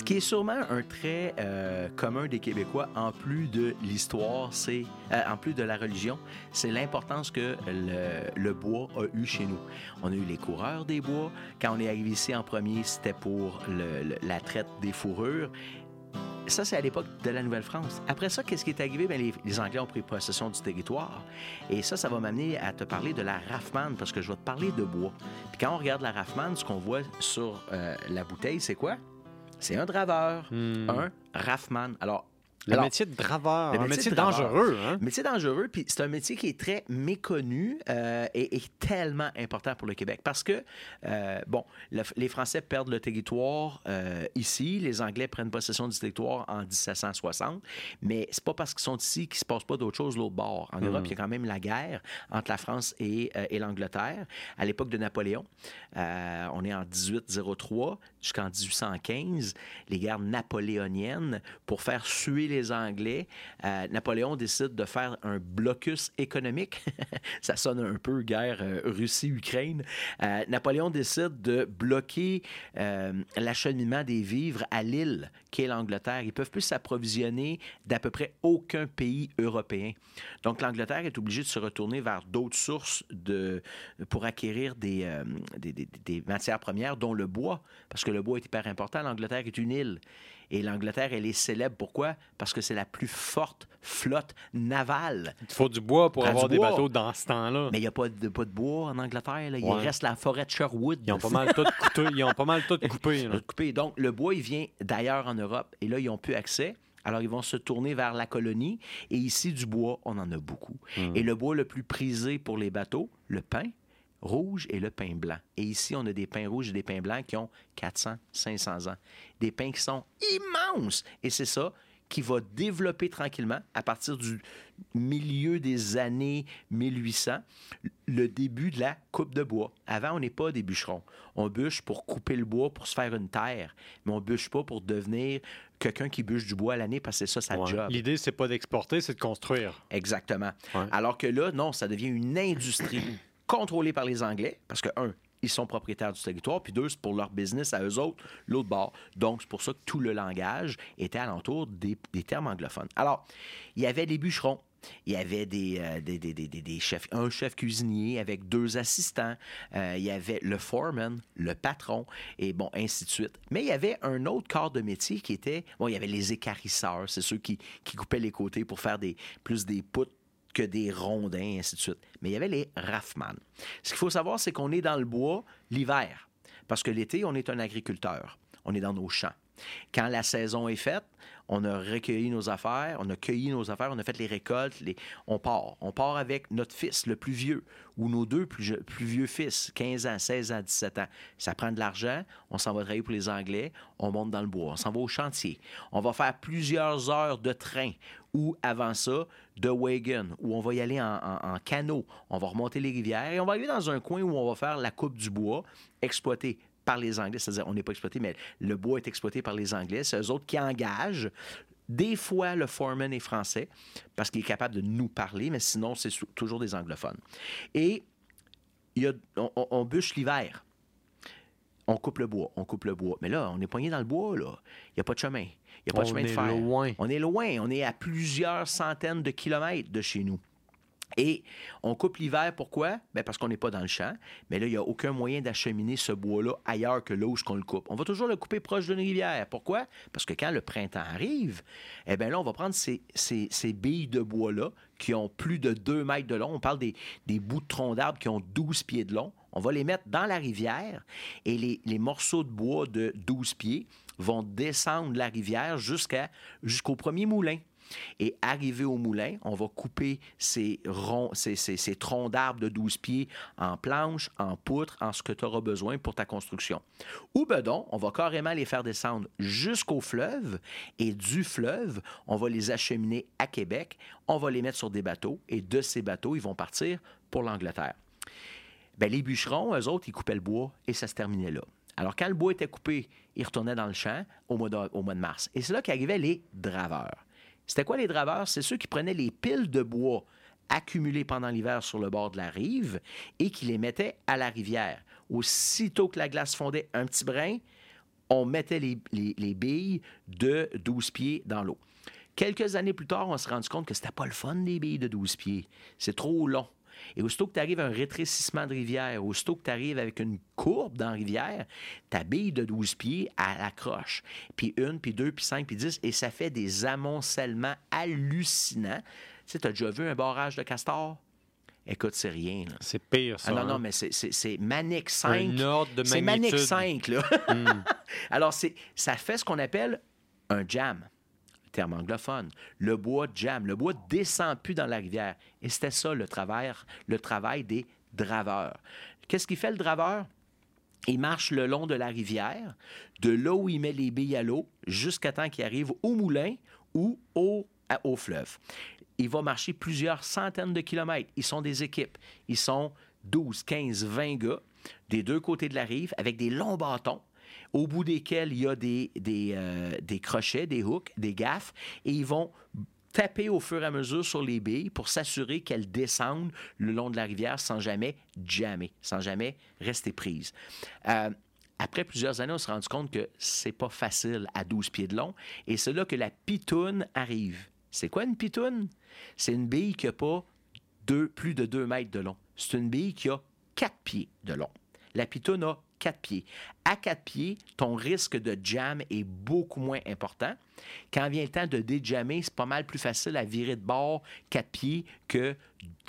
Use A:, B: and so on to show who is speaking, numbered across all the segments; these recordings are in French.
A: Ce qui est sûrement un trait euh, commun des Québécois, en plus de l'histoire, c'est euh, en plus de la religion, c'est l'importance que le, bois a eu chez nous. On a eu les coureurs des bois. Quand on est arrivé ici en premier, c'était pour la traite des fourrures. Ça, c'est à l'époque de la Nouvelle-France. Après ça, qu'est-ce qui est arrivé? Bien, les, les Anglais ont pris possession du territoire. Et ça, ça va m'amener à te parler de la Raffman, parce que je vais te parler de bois. Puis quand on regarde la Raffman, ce qu'on voit sur euh, la bouteille, c'est quoi? C'est un draveur, un Raffman. Alors,
B: Le
A: alors,
B: métier de draveur,
A: le
B: un
A: métier
B: dangereux. Hein?
A: Métier dangereux, puis c'est un métier qui est très méconnu euh, et, et tellement important pour le Québec parce que, euh, bon, le- les Français perdent le territoire euh, ici, les Anglais prennent possession du territoire en 1760, mais c'est pas parce qu'ils sont ici qu'il se passe pas d'autre chose l'autre bord. En Europe, il y a quand même la guerre entre la France et, et l'Angleterre à l'époque de Napoléon. On est en 1803 jusqu'en 1815, les guerres napoléoniennes pour faire suer les Anglais. euh, Napoléon décide de faire un blocus économique. Ça sonne un peu guerre euh, Russie-Ukraine. Euh, Napoléon décide de bloquer l'acheminement des vivres à l'île qu'est l'Angleterre. Ils peuvent plus s'approvisionner d'à peu près aucun pays européen. Donc l'Angleterre est obligée de se retourner vers d'autres sources pour acquérir des- des matières premières, dont le bois, parce que le bois est hyper important. L'Angleterre est une île. Et l'Angleterre, elle est célèbre. Pourquoi? Parce que c'est la plus forte flotte navale.
B: Il faut du bois pour
A: Prends
B: avoir des
A: bois.
B: bateaux dans ce temps-là.
A: Mais il n'y a pas de, pas de bois en Angleterre. là. Il
B: Ouais.
A: reste la forêt de Sherwood.
B: Ils ont pas mal tout coupé. Ils ont pas mal tout coupé. là.
A: couper. Donc, le bois, il vient d'ailleurs en Europe. Et là, ils n'ont plus accès. Alors, ils vont se tourner vers la colonie. Et ici, du bois, on en a beaucoup. Et le bois le plus prisé pour les bateaux, le pin rouge et le pin blanc. Et ici, on a des pins rouges et des pins blancs qui ont 400, 500 ans. Des pins qui sont immenses. Et c'est ça qui va développer tranquillement à partir du milieu des années 1800 le début de la coupe de bois. Avant, on n'est pas des bûcherons. On bûche pour couper le bois, pour se faire une terre, mais on bûche pas pour devenir quelqu'un qui bûche du bois à l'année parce que c'est ça sa
B: Ouais.
A: job.
B: L'idée, c'est pas d'exporter, c'est de construire.
A: Exactement.
B: Ouais.
A: Alors que là, non, ça devient une industrie contrôlée par les Anglais, parce que, un, ils sont propriétaires du territoire, puis deux, c'est pour leur business à eux autres, l'autre bord. Donc, c'est pour ça que tout le langage était alentour des, des termes anglophones. Alors, il y avait des bûcherons. Il y avait des, euh, chefs, un chef cuisinier avec deux assistants. Euh, il y avait le foreman, le patron, et bon, ainsi de suite. Mais il y avait un autre corps de métier qui était, bon, il y avait les écarisseurs, c'est ceux qui, qui coupaient les côtés pour faire des, plus des poutres que des rondins, ainsi de suite. Mais il y avait les raffman. Ce qu'il faut savoir, c'est qu'on est dans le bois l'hiver. Parce que l'été, on est un agriculteur. On est dans nos champs. Quand la saison est faite, on a recueilli nos affaires, on a cueilli nos affaires, on a fait les récoltes, on part. On part avec notre fils, le plus vieux, ou nos deux plus, vieux fils, 15 ans, 16 ans, 17 ans. Ça prend de l'argent, on s'en va travailler pour les Anglais, on monte dans le bois, on s'en va au chantier. On va faire plusieurs heures de train, ou avant ça, de wagon, où on va y aller en, canot. On va remonter les rivières et on va arriver dans un coin où on va faire la coupe du bois, exploité par les Anglais. C'est-à-dire, on n'est pas exploité, mais le bois est exploité par les Anglais. C'est eux autres qui engagent. Des fois, le foreman est français parce qu'il est capable de nous parler, mais sinon, c'est toujours des anglophones. Et il y a- on, bûche l'hiver. On coupe le bois, on coupe le bois. Mais là, on est poigné dans le bois, là. Il n'y a pas de chemin. Il n'y a pas de
B: On
A: chemin de
B: est
A: fer.
B: loin.
A: On est loin. On est à plusieurs centaines de kilomètres de chez nous. Et on coupe l'hiver, pourquoi? Ben parce qu'on n'est pas dans le champ. Mais là, il n'y a aucun moyen d'acheminer ce bois-là ailleurs que là où on le coupe. On va toujours le couper proche d'une rivière. Pourquoi? Parce que quand le printemps arrive, eh bien là, on va prendre ces, billes de bois-là qui ont plus de 2 mètres de long. On parle des, des bouts de troncs d'arbres qui ont 12 pieds de long. On va les mettre dans la rivière et les, les morceaux de bois de 12 pieds vont descendre la rivière jusqu'à, jusqu'au premier moulin. Et arrivé au moulin, on va couper ces, troncs d'arbres de 12 pieds en planches, en poutres, en ce que tu auras besoin pour ta construction. Ou ben donc, on va carrément les faire descendre jusqu'au fleuve et du fleuve, on va les acheminer à Québec, on va les mettre sur des bateaux et de ces bateaux, ils vont partir pour l'Angleterre. Ben, les bûcherons, eux autres, ils coupaient le bois et ça se terminait là. Alors, quand le bois était coupé, ils retournaient dans le champ au mois de, au mois de mars. Et c'est là qu'arrivaient les draveurs. C'était quoi les draveurs? C'est ceux qui prenaient les piles de bois accumulées pendant l'hiver sur le bord de la rive et qui les mettaient à la rivière. Aussitôt que la glace fondait un petit brin, on mettait les, les- les billes de 12 pieds dans l'eau. Quelques années plus tard, on s'est rendu compte que c'était pas le fun des billes de 12 pieds. C'est trop long. Et aussitôt que tu arrives à un rétrécissement de rivière, aussitôt que tu arrives avec une courbe dans la rivière, ta bille de 12 pieds, elle accroche. Puis une, puis deux, puis cinq, puis dix, et ça fait des amoncellements hallucinants. Tu sais, tu as déjà vu un barrage de castor? Écoute, c'est rien.
B: C'est pire, ça.
A: Ah non, non,
B: hein?
A: mais c'est- Manic 5.
B: Un ordre de
A: C'est Manic
B: magnitude.
A: 5, là.
B: Hmm.
A: Alors, ça fait ce qu'on appelle un jam, terme anglophone. Le bois jam. Le bois descend plus dans la rivière. Et c'était ça le travail, le travail des draveurs. Qu'est-ce qu'il fait le draveur? Il marche le long de la rivière, de là où il met les billes à l'eau, jusqu'à temps qu'il arrive au moulin ou au, au fleuve. Il va marcher plusieurs centaines de kilomètres. Ils sont des équipes. Ils sont 12, 15, 20 gars des deux côtés de la rive avec des longs bâtons au bout desquels il y a des, des, euh, des crochets, des hooks, des gaffes, et ils vont taper au fur et à mesure sur les billes pour s'assurer qu'elles descendent le long de la rivière sans jamais jammer, sans jamais rester prises. Euh, après plusieurs années, on s'est rendu compte que c'est pas facile à 12 pieds de long, et c'est là que la pitoune arrive. C'est quoi une pitoune? C'est une bille qui n'a pas deux- plus de 2 mètres de long. C'est une bille qui a 4 pieds de long. La pitoune a 4 pieds. À 4 pieds, ton risque de jam est beaucoup moins important. Quand vient le temps de déjammer, c'est pas mal plus facile à virer de bord 4 pieds que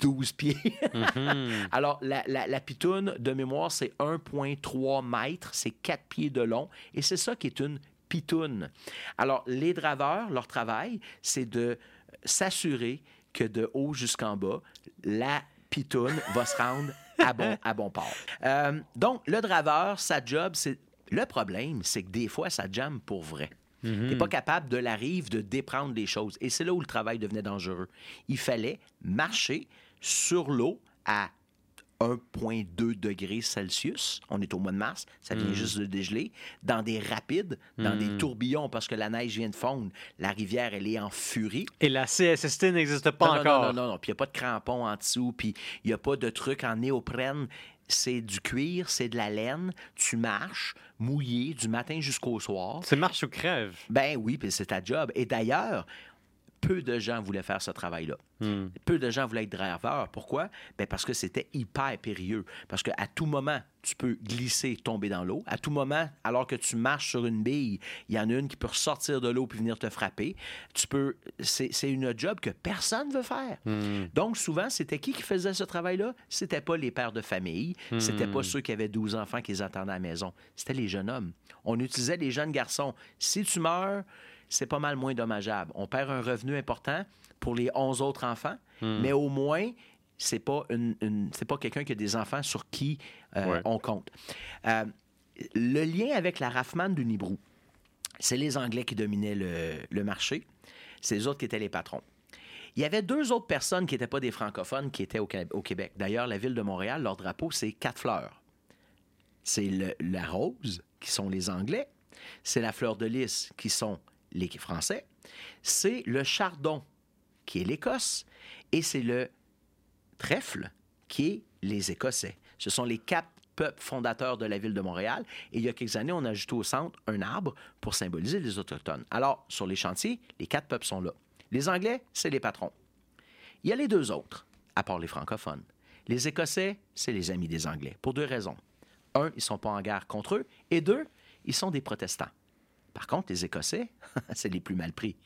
A: 12 pieds. Alors, la, la, la pitoune, de mémoire, c'est 1,3 mètres, c'est 4 pieds de long, et c'est ça qui est une pitoune. Alors, les draveurs, leur travail, c'est de s'assurer que de haut jusqu'en bas, la pitoune va se rendre à bon, à bon port. Euh, donc, le draveur, sa job, c'est... Le problème, c'est que des fois, ça jamme pour vrai. Tu n'es pas capable de la rive de déprendre les choses. Et c'est là où le travail devenait dangereux. Il fallait marcher sur l'eau à 1,2 degrés Celsius. On est au mois de mars, ça vient juste de dégeler. Dans des rapides, dans des tourbillons, parce que la neige vient de fondre. La rivière, elle est en furie.
B: Et la CSST n'existe pas
A: non, non,
B: encore.
A: Non, non, non, Puis il n'y a pas de crampons en dessous, puis il n'y a pas de trucs en néoprène. C'est du cuir, c'est de la laine. Tu marches mouillé du matin jusqu'au soir.
B: C'est marche ou crève.
A: Ben oui, puis c'est ta job. Et d'ailleurs, peu de gens voulaient faire ce travail-là.
B: Hmm.
A: Peu de gens voulaient être draveurs. Pourquoi? Ben parce que c'était hyper périlleux. Parce qu'à tout moment, tu peux glisser, tomber dans l'eau. À tout moment, alors que tu marches sur une bille, il y en a une qui peut ressortir de l'eau puis venir te frapper. Tu peux. C'est une job que personne veut faire. Donc, souvent, c'était qui qui faisait ce travail-là? C'était pas les pères de famille. C'était pas ceux qui avaient 12 enfants qui les attendaient à la maison. C'était les jeunes hommes. On utilisait les jeunes garçons. Si tu meurs, c'est pas mal moins dommageable. On perd un revenu important pour les 11 autres enfants, mais au moins, c'est pas, une, une- c'est pas quelqu'un qui a des enfants sur qui euh,
B: Ouais.
A: on compte. Euh, le lien avec la Raffman du Nibrou, c'est les Anglais qui dominaient le, le marché, c'est les autres qui étaient les patrons. Il y avait deux autres personnes qui n'étaient pas des francophones qui étaient au, au Québec. D'ailleurs, la ville de Montréal, leur drapeau, c'est quatre fleurs. C'est la rose, qui sont les Anglais. C'est la fleur de lys, qui sont les Français. C'est le chardon, qui est l'Écosse. Et c'est le trèfle, qui est les Écossais. Ce sont les quatre peuples fondateurs de la ville de Montréal. Et il y a quelques années, on a ajouté au centre un arbre pour symboliser les Autochtones. Alors, sur les chantiers, les quatre peuples sont là. Les Anglais, c'est les patrons. Il y a les deux autres, à part les francophones. Les Écossais, c'est les amis des Anglais, pour deux raisons. Un, ils ne sont pas en guerre contre eux, et deux, ils sont des protestants. Par contre, les Écossais, c'est les plus mal pris.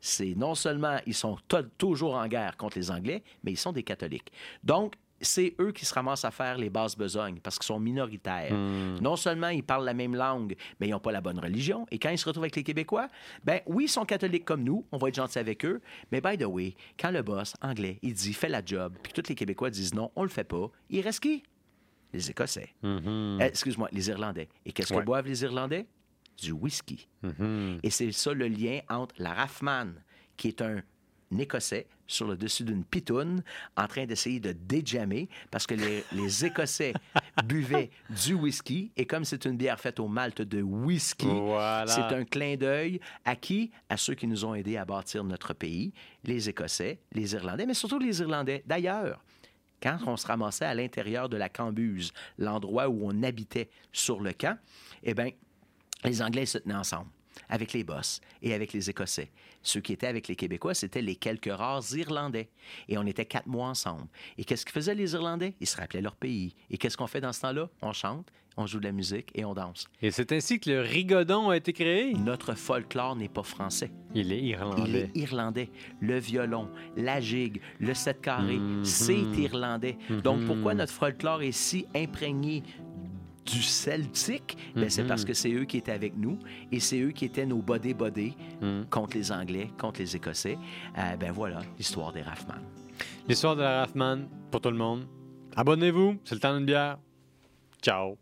A: C'est non seulement ils sont to- toujours en guerre contre les Anglais, mais ils sont des catholiques. Donc, c'est eux qui se ramassent à faire les basses besognes parce qu'ils sont minoritaires. Non seulement ils parlent la même langue, mais ils n'ont pas la bonne religion. Et quand ils se retrouvent avec les Québécois, ben oui, ils sont catholiques comme nous, on va être gentil avec eux. Mais by the way, quand le boss anglais, il dit fais la job, puis que tous les Québécois disent non, on le fait pas, il reste qui? Les Écossais. Euh, Excuse-moi, les Irlandais. Et qu'est-ce que
B: Ouais.
A: boivent les Irlandais? Du whisky. Et c'est ça le lien entre la Raffman, qui est un Écossais sur le dessus d'une pitoune, en train d'essayer de déjammer, parce que les, les Écossais buvaient du whisky, et comme c'est une bière faite au malt de whisky,
B: Voilà.
A: c'est un clin d'œil à qui? À ceux qui nous ont aidés à bâtir notre pays, les Écossais, les Irlandais, mais surtout les Irlandais. D'ailleurs, quand on se ramassait à l'intérieur de la Cambuse, l'endroit où on habitait sur le camp, eh bien, les Anglais se tenaient ensemble avec les Boss et avec les Écossais. Ceux qui étaient avec les Québécois, c'était les quelques rares Irlandais. Et on était quatre mois ensemble. Et qu'est-ce que faisaient les Irlandais? Ils se rappelaient leur pays. Et qu'est-ce qu'on fait dans ce temps-là? On chante, on joue de la musique et on danse.
B: Et c'est ainsi que le rigodon a été créé?
A: Notre folklore n'est pas français.
B: Il est
A: Il
B: irlandais.
A: est irlandais. Le violon, la gigue, le sept carré, c'est irlandais. Donc, pourquoi notre folklore est si imprégné du celtique? Ben, C'est parce que c'est eux qui étaient avec nous et c'est eux qui étaient nos bodés-bodés contre les Anglais, contre les Écossais. Euh, ben voilà, l'histoire des Raffman.
B: L'histoire de la Raffman pour tout le monde. Abonnez-vous, c'est le temps d'une bière. Ciao.